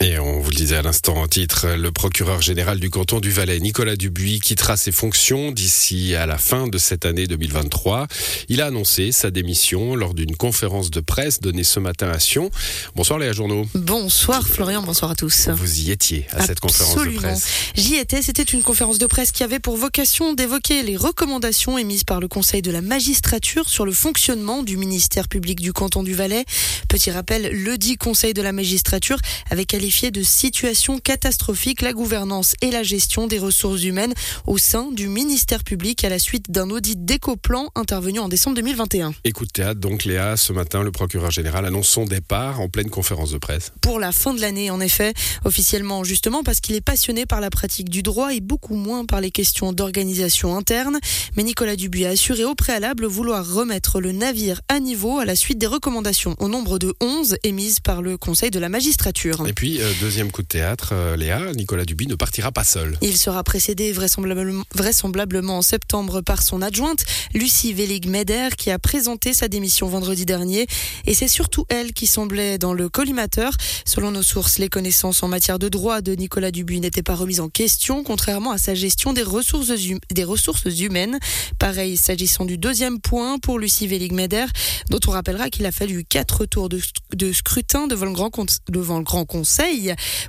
Et on vous le disait à l'instant en titre, le procureur général du canton du Valais, Nicolas Dubuis, quittera ses fonctions d'ici à la fin de cette année 2023. Il a annoncé sa démission lors d'une conférence de presse donnée ce matin à Sion. Bonsoir Léa Journaux. Bonsoir Florian, bonsoir à tous. Vous y étiez à cette conférence de presse. J'y étais, c'était une conférence de presse qui avait pour vocation d'évoquer les recommandations émises par le Conseil de la magistrature sur le fonctionnement du ministère public du canton du Valais. Petit rappel, le dit Conseil de la magistrature avait qualifié de situation catastrophique la gouvernance et la gestion des ressources humaines au sein du ministère public à la suite d'un audit d'écoplan intervenu en décembre 2021. Écoute théâtre, donc Léa, ce matin, le procureur général annonce son départ en pleine conférence de presse. Pour la fin de l'année, en effet, officiellement justement parce qu'il est passionné par la pratique du droit et beaucoup moins par les questions d'organisation interne. Mais Nicolas Dubuis a assuré au préalable vouloir remettre le navire à niveau à la suite des recommandations au nombre de 11 émises par le Conseil de la magistrature. Et puis, euh, deuxième coup de théâtre, euh, Léa, Nicolas Dubuis ne partira pas seul. Il sera précédé vraisemblablement, en septembre par son adjointe, Lucie Vélig-Meder, qui a présenté sa démission vendredi dernier. Et c'est surtout elle qui semblait dans le collimateur. Selon nos sources, les connaissances en matière de droit de Nicolas Dubuis n'étaient pas remises en question, contrairement à sa gestion des ressources, hum-, des ressources humaines. Pareil, s'agissant du deuxième point pour Lucie Vélig-Meder, dont on rappellera qu'il a fallu quatre tours de, scrutin devant le Grand Conseil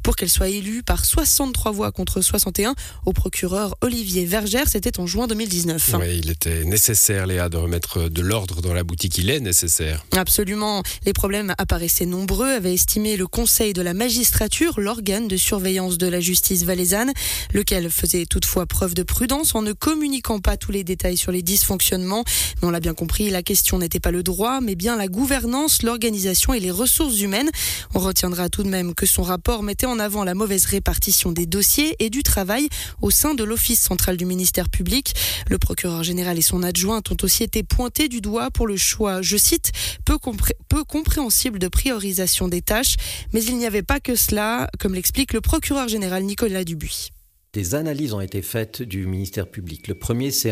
pour qu'elle soit élue par 63 voix contre 61 au procureur Olivier Vergère. C'était en juin 2019. Oui, il était nécessaire, Léa, de remettre de l'ordre dans la boutique. Il est nécessaire. Absolument. Les problèmes apparaissaient nombreux, avait estimé le Conseil de la magistrature, l'organe de surveillance de la justice valaisanne, lequel faisait toutefois preuve de prudence en ne communiquant pas tous les détails sur les dysfonctionnements. Mais on l'a bien compris, la question n'était pas le droit, mais bien la gouvernance, l'organisation et les ressources humaines. On retiendra tout de même que son rapport mettait en avant la mauvaise répartition des dossiers et du travail au sein de l'Office central du ministère public. Le procureur général et son adjointe ont aussi été pointés du doigt pour le choix, je cite, peu, peu compréhensible de priorisation des tâches. Mais il n'y avait pas que cela, comme l'explique le procureur général Nicolas Dubuis des analyses ont été faites du ministère public. Le premier, c'est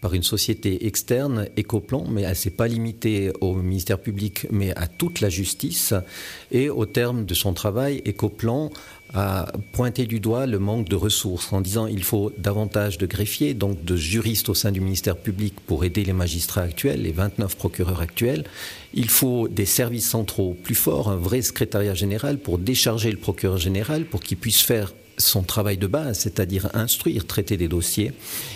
par une société externe, Ecoplan, mais elle ne s'est pas limitée au ministère public, mais à toute la justice. Et au terme de son travail, Ecoplan a pointé du doigt le manque de ressources en disant il faut davantage de greffiers, donc de juristes au sein du ministère public pour aider les magistrats actuels, les 29 procureurs actuels. Il faut des services centraux plus forts, un vrai secrétariat général pour décharger le procureur général, pour qu'il puisse faire son travail de base, c'est-à-dire instruire, traiter des dossiers.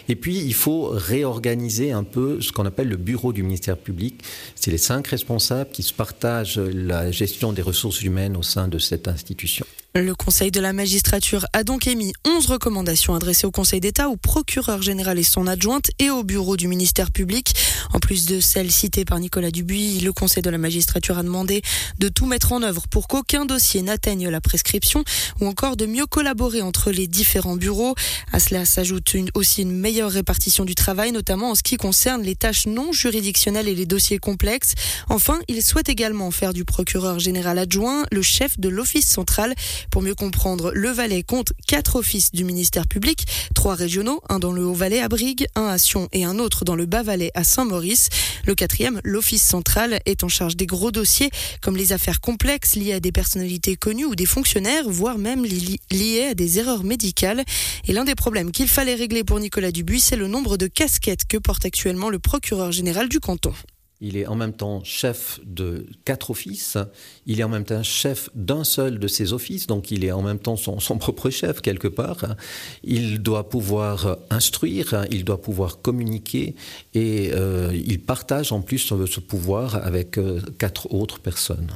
Et puis, il faut réorganiser un peu ce qu'on appelle le bureau du ministère public. C'est les cinq responsables qui se partagent la gestion des ressources humaines au sein de cette institution. Le Conseil de la magistrature a donc émis 11 recommandations adressées au Conseil d'État, au procureur général et son adjointe et au bureau du ministère public. En plus de celles citées par Nicolas Dubuis, le Conseil de la magistrature a demandé de tout mettre en œuvre pour qu'aucun dossier n'atteigne la prescription ou encore de mieux collaborer entre les différents bureaux. À cela s'ajoute aussi une meilleure répartition du travail, notamment en ce qui concerne les tâches non juridictionnelles et les dossiers complexes. Enfin, il souhaite également faire du procureur général adjoint le chef de l'Office central pour mieux comprendre, le Valais compte quatre offices du ministère public, trois régionaux, un dans le Haut-Valais à Brigue, un à Sion et un autre dans le Bas-Valais à Saint-Maurice. Le quatrième, l'Office central, est en charge des gros dossiers comme les affaires complexes liées à des personnalités connues ou des fonctionnaires, voire même liées à des erreurs médicales. Et l'un des problèmes qu'il fallait régler pour Nicolas Dubuis, c'est le nombre de casquettes que porte actuellement le procureur général du canton. Il est en même temps chef de quatre offices, il est en même temps chef d'un seul de ces offices, donc il est en même temps son, propre chef quelque part. Il doit pouvoir instruire, il doit pouvoir communiquer et euh, il partage en plus ce, pouvoir avec euh, quatre autres personnes.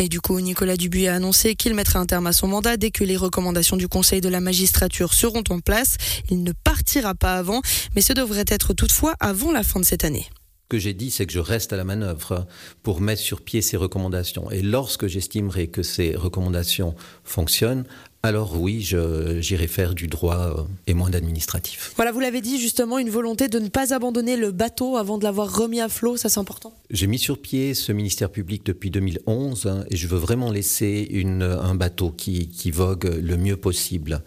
Et du coup, Nicolas Dubuis a annoncé qu'il mettrait un terme à son mandat dès que les recommandations du Conseil de la magistrature seront en place. Il ne partira pas avant, mais ce devrait être toutefois avant la fin de cette année que j'ai dit, c'est que je reste à la manœuvre pour mettre sur pied ces recommandations. Et lorsque j'estimerai que ces recommandations fonctionnent, alors oui, j'irai faire du droit euh, et moins d'administratif. Voilà, vous l'avez dit justement, une volonté de ne pas abandonner le bateau avant de l'avoir remis à flot, ça c'est important? J'ai mis sur pied ce ministère public depuis 2011 hein, et je veux vraiment laisser une, un bateau qui, qui vogue le mieux possible.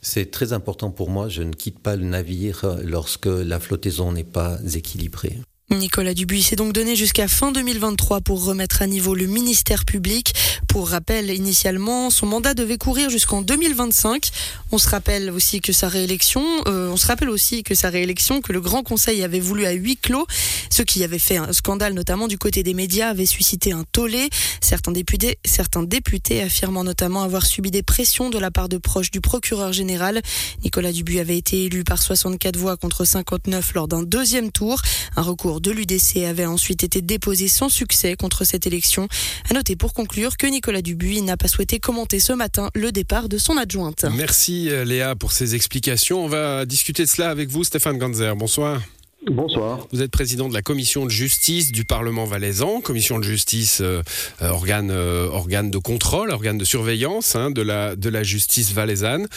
C'est très important pour moi, je ne quitte pas le navire lorsque la flottaison n'est pas équilibrée. Nicolas Dubuis s'est donc donné jusqu'à fin 2023 pour remettre à niveau le ministère public. Pour rappel, initialement, son mandat devait courir jusqu'en 2025. On se rappelle aussi que sa réélection, euh, on se rappelle aussi que sa réélection, que le Grand Conseil avait voulu à huis clos, ce qui avait fait un scandale, notamment du côté des médias, avait suscité un tollé. Certains députés, certains députés affirmant notamment avoir subi des pressions de la part de proches du procureur général. Nicolas Dubuis avait été élu par 64 voix contre 59 lors d'un deuxième tour. Un recours de l'UDC avait ensuite été déposé sans succès contre cette élection. À noter pour conclure que Nicolas Dubuis n'a pas souhaité commenter ce matin le départ de son adjointe. Merci euh, Léa pour ces explications. On va discuter de cela avec vous, Stéphane Ganzer. Bonsoir. Bonsoir. Vous êtes président de la commission de justice du Parlement valaisan, commission de justice, euh, euh, organe, euh, organe de contrôle, organe de surveillance hein, de, la, de la justice valaisanne.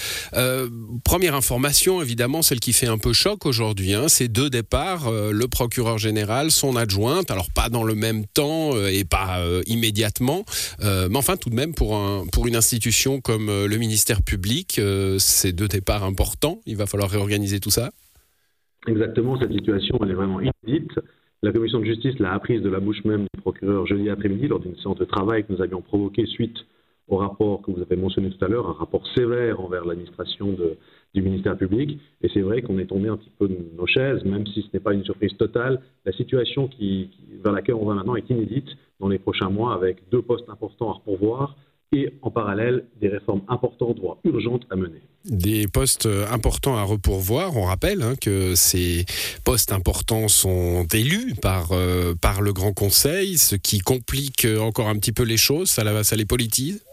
première information, évidemment, celle qui fait un peu choc aujourd'hui, hein, c'est deux départs, le procureur général, son adjointe, alors pas dans le même temps et pas immédiatement, mais enfin tout de même pour, un, pour une institution comme le ministère public, c'est deux départs importants, il va falloir réorganiser tout ça. Exactement, cette situation, elle est vraiment inédite. La commission de justice l'a apprise de la bouche même du procureur jeudi après-midi lors d'une séance de travail que nous avions provoquée suite au rapport que vous avez mentionné tout à l'heure, un rapport sévère envers l'administration du ministère public. Et c'est vrai qu'on est tombé un petit peu de nos chaises, même si ce n'est pas une surprise totale. La situation vers laquelle on va maintenant est inédite dans les prochains mois avec deux postes importants à pourvoir et en parallèle des réformes importantes, voire urgentes à mener. Des postes importants à repourvoir. On rappelle hein, que ces postes importants sont élus par, euh, par le Grand Conseil, ce qui complique encore un petit peu les choses, ça, ça les politise?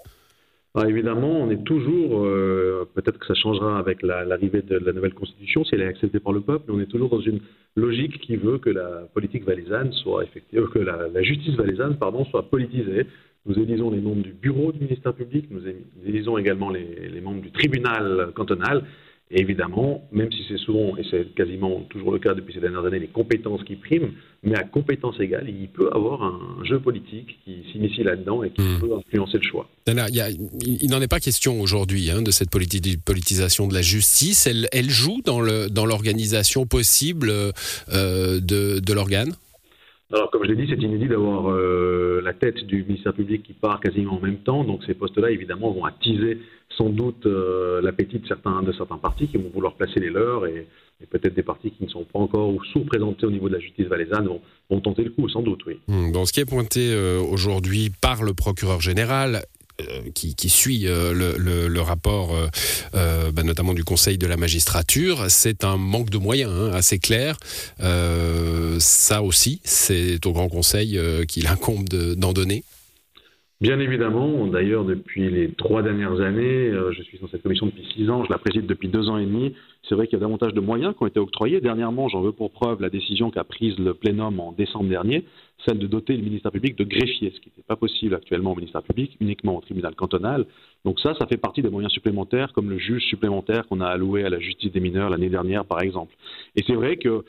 Ah, évidemment, on est toujours, euh, peut-être que ça changera avec l'arrivée de la nouvelle constitution, si elle est acceptée par le peuple, mais on est toujours dans une logique qui veut que la politique valaisanne soit effective, que la, la justice valaisanne, pardon, soit politisée. Nous élisons les membres du bureau du ministère public, nous élisons également les, membres du tribunal cantonal. Et évidemment, même si c'est souvent, et c'est quasiment toujours le cas depuis ces dernières années, les compétences qui priment, mais à compétences égales, il peut avoir un jeu politique qui s'initie là-dedans et qui hmm. peut influencer le choix. Il, n'en est pas question aujourd'hui hein, de cette politisation de la justice. Elle, joue dans l'organisation dans possible euh, de, de l'organe? Alors, comme je l'ai dit, c'est inédit d'avoir euh, la tête du ministère public qui part quasiment en même temps. Donc, ces postes-là, évidemment, vont attiser sans doute euh, l'appétit de certains, de certains partis qui vont vouloir placer les leurs et, peut-être des partis qui ne sont pas encore ou sous-présentés au niveau de la justice valaisanne vont, tenter le coup, sans doute, oui. Mmh, ce qui est pointé euh, aujourd'hui par le procureur général, euh, qui, suit euh, le, rapport, euh, bah, notamment du Conseil de la magistrature, c'est un manque de moyens hein, assez clair. ça aussi, c'est au Grand Conseil qu'il incombe d'en donner. Bien évidemment, d'ailleurs, depuis les trois dernières années, je suis dans cette commission depuis six ans, je la préside depuis deux ans et demi. C'est vrai qu'il y a davantage de moyens qui ont été octroyés. Dernièrement, j'en veux pour preuve la décision qu'a prise le plénum en décembre dernier, celle de doter le ministère public de greffiers, ce qui n'était pas possible actuellement au ministère public, uniquement au tribunal cantonal. Donc ça, ça fait partie des moyens supplémentaires, comme le juge supplémentaire qu'on a alloué à la justice des mineurs l'année dernière, par exemple. Et c'est vrai que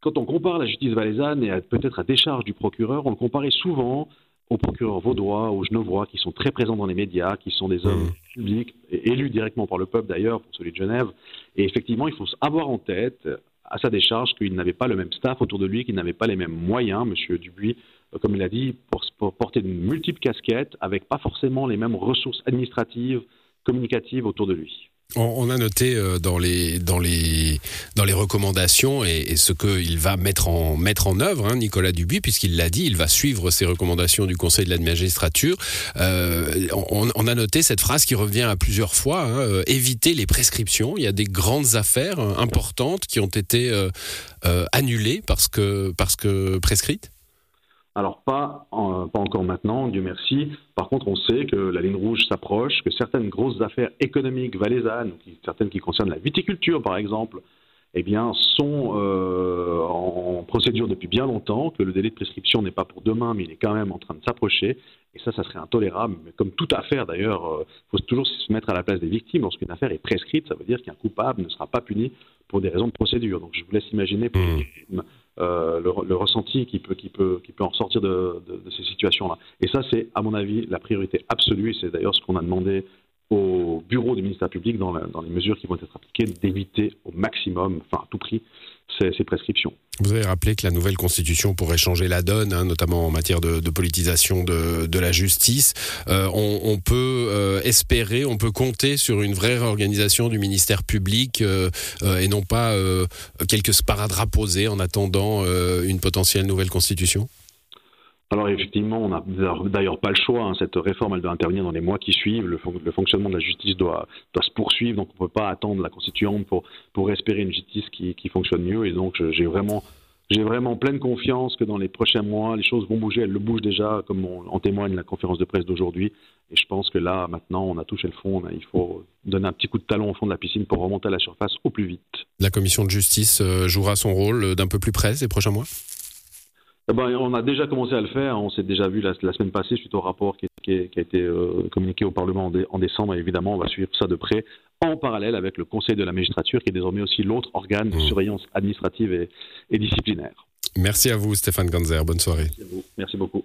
quand on compare la justice valaisanne et peut-être à décharge du procureur, on le comparait souvent aux procureurs vaudois, aux genevois, qui sont très présents dans les médias, qui sont des hommes mmh. publics, élus directement par le peuple d'ailleurs, pour celui de Genève. Et effectivement, il faut avoir en tête, à sa décharge, qu'il n'avait pas le même staff autour de lui, qu'il n'avait pas les mêmes moyens, M. Dubuis, euh, comme il a dit, pour porter de multiples casquettes, avec pas forcément les mêmes ressources administratives, communicatives autour de lui. On, a noté euh, dans les recommandations et, ce qu'il va mettre en œuvre, hein, Nicolas Dubuis, puisqu'il l'a dit, il va suivre ces recommandations du Conseil de la magistrature. Euh, on, a noté cette phrase qui revient à plusieurs fois hein, euh, éviter les prescriptions. Il y a des grandes affaires importantes qui ont été annulées parce que parce que prescrites. Alors pas, pas encore maintenant, Dieu merci. Par contre, on sait que la ligne rouge s'approche, que certaines grosses affaires économiques valaisannes, certaines qui concernent la viticulture par exemple, eh bien, sont euh, en procédure depuis bien longtemps, que le délai de prescription n'est pas pour demain, mais il est quand même en train de s'approcher. Et ça, ça serait intolérable. Mais comme toute affaire, d'ailleurs, il euh, faut toujours se mettre à la place des victimes. Lorsqu'une affaire est prescrite, ça veut dire qu'un coupable ne sera pas puni pour des raisons de procédure. Donc, je vous laisse imaginer pour les mmh. victimes euh, le, ressenti qui peut, qui, peut, qui peut en sortir de, ces situations-là. Et ça, c'est, à mon avis, la priorité absolue, c'est d'ailleurs ce qu'on a demandé au bureau du ministère public dans, les mesures qui vont être appliquées d'éviter au maximum, enfin à tout prix, ces, prescriptions. Vous avez rappelé que la nouvelle constitution pourrait changer la donne, hein, notamment en matière de, politisation de, de, la justice. Euh, on, peut euh, espérer, on peut compter sur une vraie réorganisation du ministère public euh, et non pas quelques sparadraps posés en attendant une potentielle nouvelle constitution? Alors effectivement, on n'a d'ailleurs pas le choix. Hein. Cette réforme, elle doit intervenir dans les mois qui suivent. Le, fonctionnement de la justice doit, se poursuivre, donc on ne peut pas attendre la constituante pour, pour espérer une justice qui, fonctionne mieux. Et donc j'ai vraiment, vraiment pleine confiance que dans les prochains mois, les choses vont bouger. Elles le bougent déjà, comme en témoigne la conférence de presse d'aujourd'hui. Et je pense que là, maintenant, on a touché le fond. Il faut donner un petit coup de talon au fond de la piscine pour remonter à la surface au plus vite. La commission de justice euh, jouera son rôle d'un peu plus près ces prochains mois? Ben, on a déjà commencé à le faire. On s'est déjà vu la, semaine passée suite au rapport qui, a été euh, communiqué au Parlement en, décembre. Et évidemment, on va suivre ça de près en parallèle avec le Conseil de la magistrature qui est désormais aussi l'autre organe de mmh. surveillance administrative et, disciplinaire. Merci à vous, Stéphane Ganzer. Bonne soirée. Merci, Merci beaucoup.